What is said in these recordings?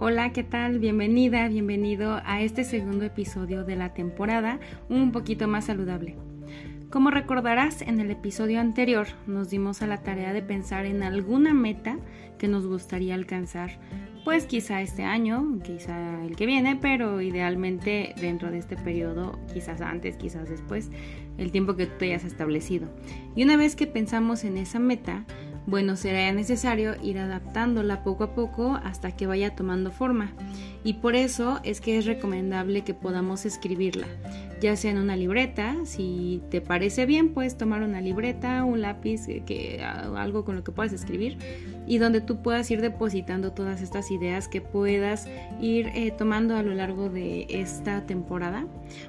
Hola, ¿qué tal? Bienvenida, bienvenido a este segundo episodio de la temporada Un poquito más saludable. Como recordarás, en el episodio anterior nos dimos a la tarea de pensar en alguna meta que nos gustaría alcanzar, pues quizá este año, quizá el que viene, pero idealmente dentro de este periodo, quizás antes, quizás después, el tiempo que tú hayas establecido. Y una vez que pensamos en esa meta, bueno, será necesario ir adaptándola poco a poco hasta que vaya tomando forma. Y por eso es que es recomendable que podamos escribirla, ya sea en una libreta, si te parece bien, puedes tomar una libreta, un lápiz, eh, que, algo con lo que puedas escribir y donde tú puedas ir depositando todas estas ideas que puedas ir eh, tomando a lo largo de esta temporada.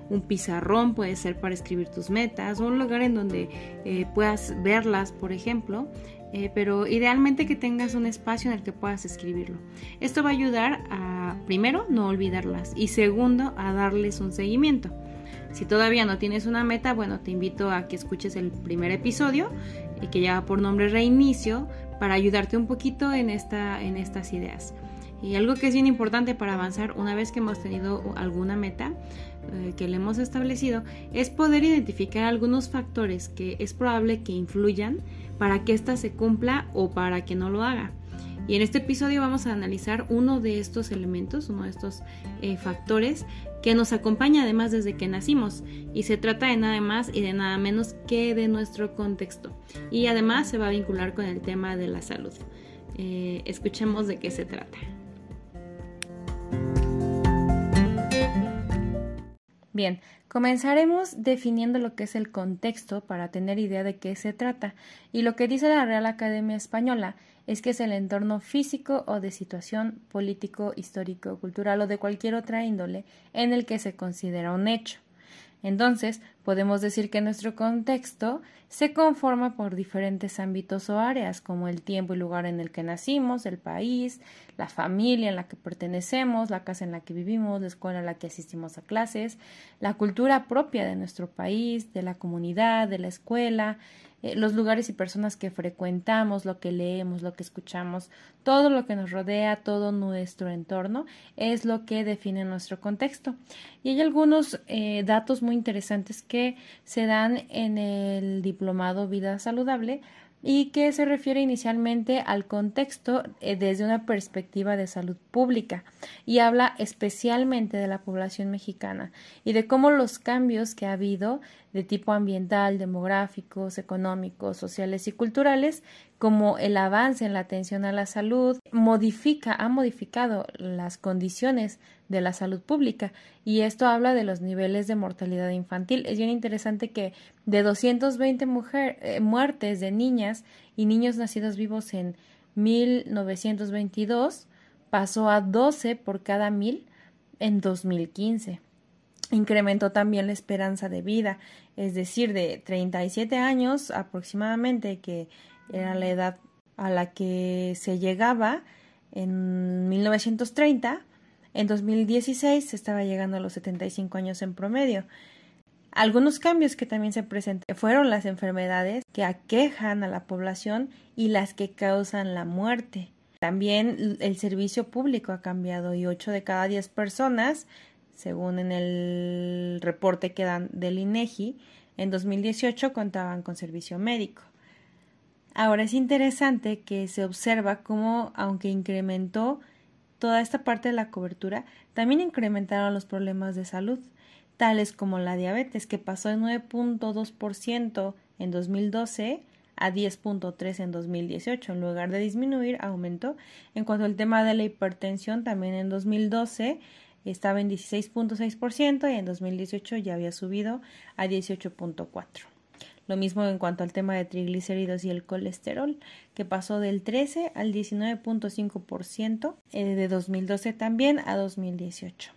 Un pizarrón puede ser para escribir tus metas o un lugar en donde eh, puedas verlas, por ejemplo. Eh, pero idealmente que tengas un espacio en el que puedas escribirlo. Esto va a ayudar a, primero, no olvidarlas y segundo, a darles un seguimiento. Si todavía no tienes una meta, bueno, te invito a que escuches el primer episodio y que lleva por nombre Reinicio para ayudarte un poquito en, esta, en estas ideas. Y algo que es bien importante para avanzar una vez que hemos tenido alguna meta eh, que le hemos establecido es poder identificar algunos factores que es probable que influyan para que ésta se cumpla o para que no lo haga. Y en este episodio vamos a analizar uno de estos elementos, uno de estos eh, factores que nos acompaña además desde que nacimos y se trata de nada más y de nada menos que de nuestro contexto. Y además se va a vincular con el tema de la salud. Eh, escuchemos de qué se trata. Bien, comenzaremos definiendo lo que es el contexto para tener idea de qué se trata. Y lo que dice la Real Academia Española es que es el entorno físico o de situación político, histórico, cultural o de cualquier otra índole en el que se considera un hecho. Entonces, podemos decir que nuestro contexto se conforma por diferentes ámbitos o áreas, como el tiempo y lugar en el que nacimos, el país, la familia en la que pertenecemos, la casa en la que vivimos, la escuela en la que asistimos a clases, la cultura propia de nuestro país, de la comunidad, de la escuela, eh, los lugares y personas que frecuentamos, lo que leemos, lo que escuchamos, todo lo que nos rodea, todo nuestro entorno, es lo que define nuestro contexto. Y hay algunos eh, datos muy interesantes que se dan en el diplomado Vida Saludable y que se refiere inicialmente al contexto eh, desde una perspectiva de salud pública y habla especialmente de la población mexicana y de cómo los cambios que ha habido de tipo ambiental, demográficos, económicos, sociales y culturales, como el avance en la atención a la salud, modifica, ha modificado las condiciones de la salud pública y esto habla de los niveles de mortalidad infantil. Es bien interesante que de 220 mujer, eh, muertes de niñas y niños nacidos vivos en 1922 pasó a 12 por cada mil en 2015 incrementó también la esperanza de vida, es decir, de 37 años aproximadamente, que era la edad a la que se llegaba en 1930, en 2016 se estaba llegando a los 75 años en promedio. Algunos cambios que también se presentan fueron las enfermedades que aquejan a la población y las que causan la muerte. También el servicio público ha cambiado y 8 de cada 10 personas según en el reporte que dan del INEGI, en 2018 contaban con servicio médico. Ahora es interesante que se observa cómo, aunque incrementó toda esta parte de la cobertura, también incrementaron los problemas de salud, tales como la diabetes, que pasó de 9.2% en 2012 a 10.3 en 2018. En lugar de disminuir, aumentó. En cuanto al tema de la hipertensión, también en 2012 estaba en 16.6% y en 2018 ya había subido a 18.4%. Lo mismo en cuanto al tema de triglicéridos y el colesterol, que pasó del 13 al 19.5% eh, de 2012 también a 2018.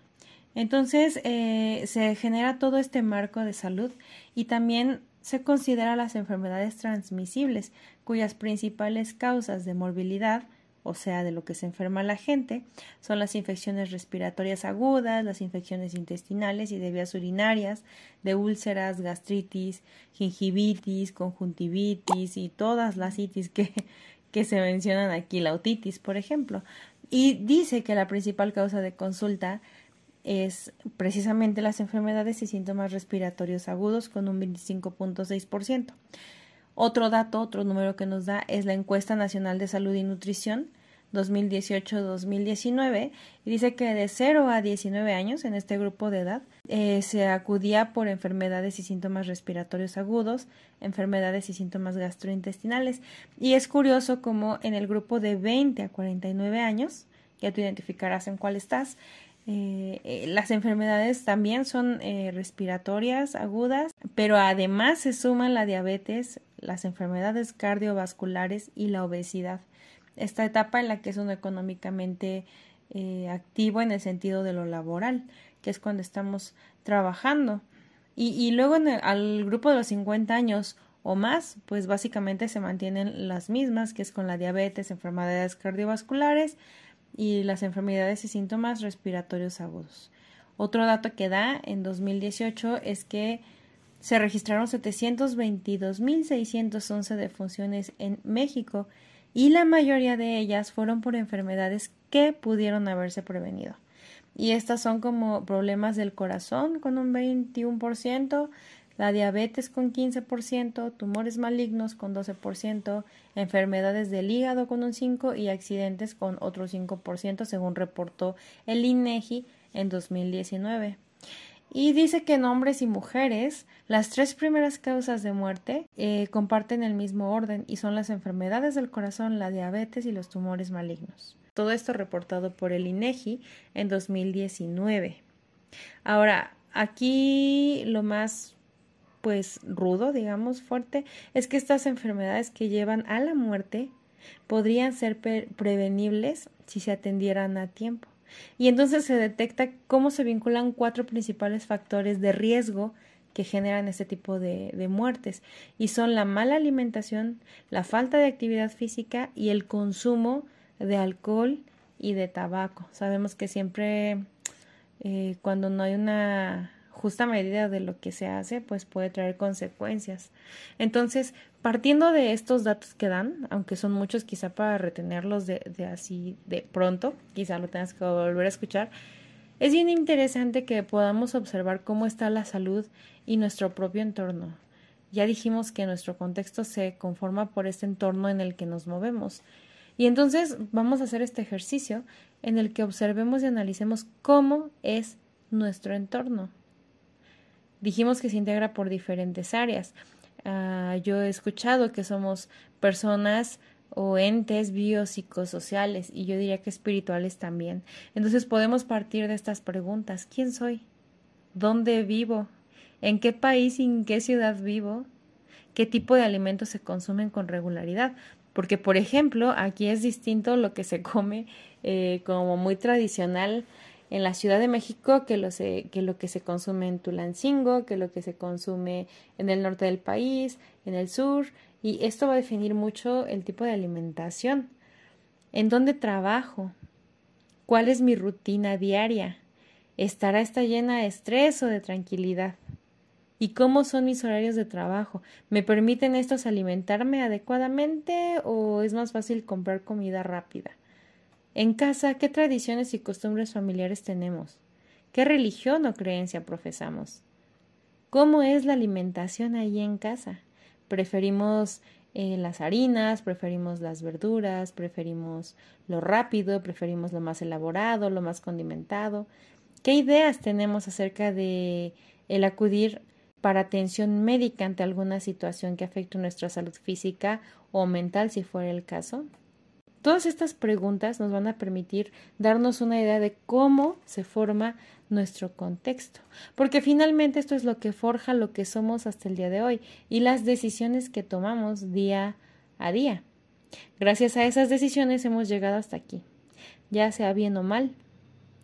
Entonces eh, se genera todo este marco de salud y también se considera las enfermedades transmisibles, cuyas principales causas de morbilidad o sea, de lo que se enferma la gente, son las infecciones respiratorias agudas, las infecciones intestinales y de vías urinarias, de úlceras, gastritis, gingivitis, conjuntivitis y todas las itis que, que se mencionan aquí, la otitis, por ejemplo. Y dice que la principal causa de consulta es precisamente las enfermedades y síntomas respiratorios agudos con un 25.6%. Otro dato, otro número que nos da es la encuesta nacional de salud y nutrición 2018-2019 y dice que de 0 a 19 años en este grupo de edad eh, se acudía por enfermedades y síntomas respiratorios agudos, enfermedades y síntomas gastrointestinales. Y es curioso como en el grupo de 20 a 49 años, ya tú identificarás en cuál estás, eh, eh, las enfermedades también son respiratorias agudas, pero además se suman la diabetes, las enfermedades cardiovasculares y la obesidad esta etapa en la que es uno económicamente eh, activo en el sentido de lo laboral, que es cuando estamos trabajando. Y, luego en al grupo de los 50 años o más, pues básicamente se mantienen las mismas, que es con la diabetes, enfermedades cardiovasculares y las enfermedades y síntomas respiratorios agudos. Otro dato que da en 2018 es que se registraron 722.611 defunciones en México y la mayoría de ellas fueron por enfermedades que pudieron haberse prevenido. Y estas son como problemas del corazón con un 21%, la diabetes con 15%, tumores malignos con 12%, enfermedades del hígado con un 5% y accidentes con otro 5%, según reportó el INEGI en 2019. Y dice que en hombres y mujeres las tres primeras causas de muerte eh, comparten el mismo orden y son las enfermedades del corazón, la diabetes y los tumores malignos. Todo esto reportado por el INEGI en 2019. Ahora, aquí lo más pues rudo, digamos, fuerte, es que estas enfermedades que llevan a la muerte podrían ser prevenibles si se atendieran a tiempo. Y entonces se detecta cómo se vinculan cuatro principales factores de riesgo que generan este tipo de, muertes y son la mala alimentación, la falta de actividad física y el consumo de alcohol y de tabaco. Sabemos que siempre eh, cuando no hay una justa medida de lo que se hace, pues puede traer consecuencias. Entonces, partiendo de estos datos que dan, aunque son muchos quizá para retenerlos de, de así de pronto, quizá lo tengas que volver a escuchar, es bien interesante que podamos observar cómo está la salud y nuestro propio entorno. Ya dijimos que nuestro contexto se conforma por este entorno en el que nos movemos. Y entonces vamos a hacer este ejercicio en el que observemos y analicemos cómo es nuestro entorno dijimos que se integra por diferentes áreas. Ah, yo he escuchado que somos personas o entes biopsicosociales y yo diría que espirituales también. Entonces podemos partir de estas preguntas. ¿Quién soy? ¿Dónde vivo? ¿En qué país y en qué ciudad vivo? ¿Qué tipo de alimentos se consumen con regularidad? Porque, por ejemplo, aquí es distinto lo que se come eh, como muy tradicional en la Ciudad de México que lo, que que se consume en Tulancingo, que lo que se consume en el norte del país, en el sur, y esto va a definir mucho el tipo de alimentación. ¿En dónde trabajo? ¿Cuál es mi rutina diaria? ¿Estará esta llena de estrés o de tranquilidad? ¿Y cómo son mis horarios de trabajo? ¿Me permiten estos alimentarme adecuadamente o es más fácil comprar comida rápida? En casa, ¿qué tradiciones y costumbres familiares tenemos? ¿Qué religión o creencia profesamos? ¿Cómo es la alimentación ahí en casa? ¿Preferimos eh, las harinas, preferimos las verduras, preferimos lo rápido, preferimos lo más elaborado, lo más condimentado? ¿Qué ideas tenemos acerca de el acudir para atención médica ante alguna situación que afecte nuestra salud física o mental si fuera el caso? Todas estas preguntas nos van a permitir darnos una idea de cómo se forma nuestro contexto, porque finalmente esto es lo que forja lo que somos hasta el día de hoy y las decisiones que tomamos día a día. Gracias a esas decisiones hemos llegado hasta aquí, ya sea bien o mal,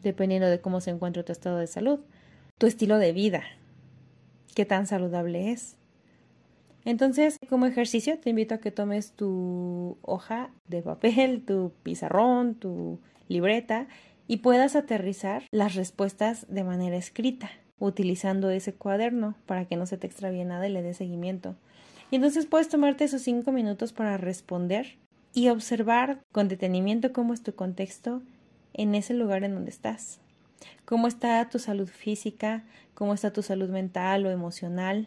dependiendo de cómo se encuentra tu estado de salud, tu estilo de vida, qué tan saludable es, entonces, como ejercicio, te invito a que tomes tu hoja de papel, tu pizarrón, tu libreta y puedas aterrizar las respuestas de manera escrita, utilizando ese cuaderno para que no se te extravíe nada y le dé seguimiento. Y entonces puedes tomarte esos cinco minutos para responder y observar con detenimiento cómo es tu contexto en ese lugar en donde estás. ¿Cómo está tu salud física? ¿Cómo está tu salud mental o emocional?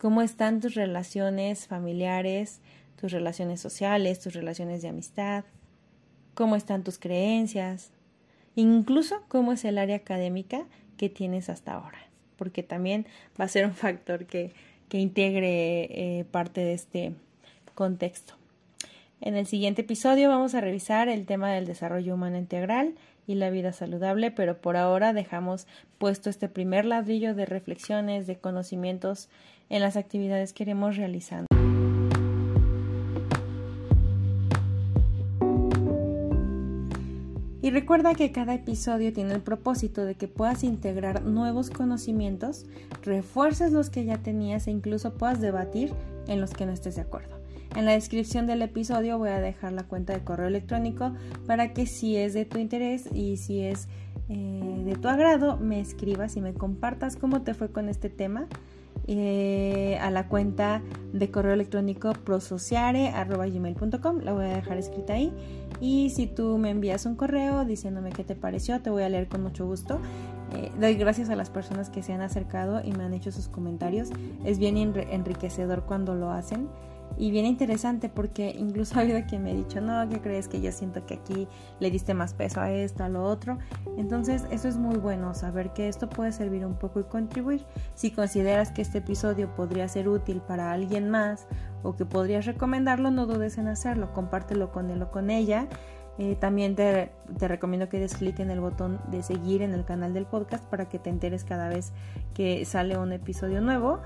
¿Cómo están tus relaciones familiares, tus relaciones sociales, tus relaciones de amistad? ¿Cómo están tus creencias? Incluso cómo es el área académica que tienes hasta ahora, porque también va a ser un factor que, que integre eh, parte de este contexto. En el siguiente episodio vamos a revisar el tema del desarrollo humano integral y la vida saludable, pero por ahora dejamos puesto este primer ladrillo de reflexiones, de conocimientos en las actividades que iremos realizando. Y recuerda que cada episodio tiene el propósito de que puedas integrar nuevos conocimientos, refuerces los que ya tenías e incluso puedas debatir en los que no estés de acuerdo. En la descripción del episodio voy a dejar la cuenta de correo electrónico para que si es de tu interés y si es eh, de tu agrado me escribas y me compartas cómo te fue con este tema eh, a la cuenta de correo electrónico prosociare.gmail.com la voy a dejar escrita ahí. Y si tú me envías un correo diciéndome qué te pareció te voy a leer con mucho gusto. Eh, doy gracias a las personas que se han acercado y me han hecho sus comentarios. Es bien enriquecedor cuando lo hacen y bien interesante porque incluso ha habido quien me ha dicho, no, ¿qué crees que yo siento que aquí le diste más peso a esto, a lo otro? Entonces eso es muy bueno, saber que esto puede servir un poco y contribuir. Si consideras que este episodio podría ser útil para alguien más o que podrías recomendarlo, no dudes en hacerlo, compártelo con él o con ella. Eh, también te, te, recomiendo que des clic en el botón de seguir en el canal del podcast para que te enteres cada vez que sale un episodio nuevo.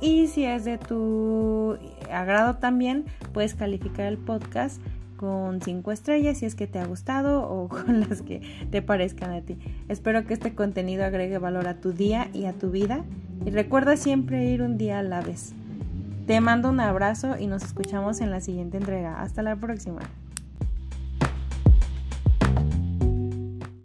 Y si es de tu agrado también, puedes calificar el podcast con 5 estrellas si es que te ha gustado o con las que te parezcan a ti. Espero que este contenido agregue valor a tu día y a tu vida. Y recuerda siempre ir un día a la vez. Te mando un abrazo y nos escuchamos en la siguiente entrega. Hasta la próxima.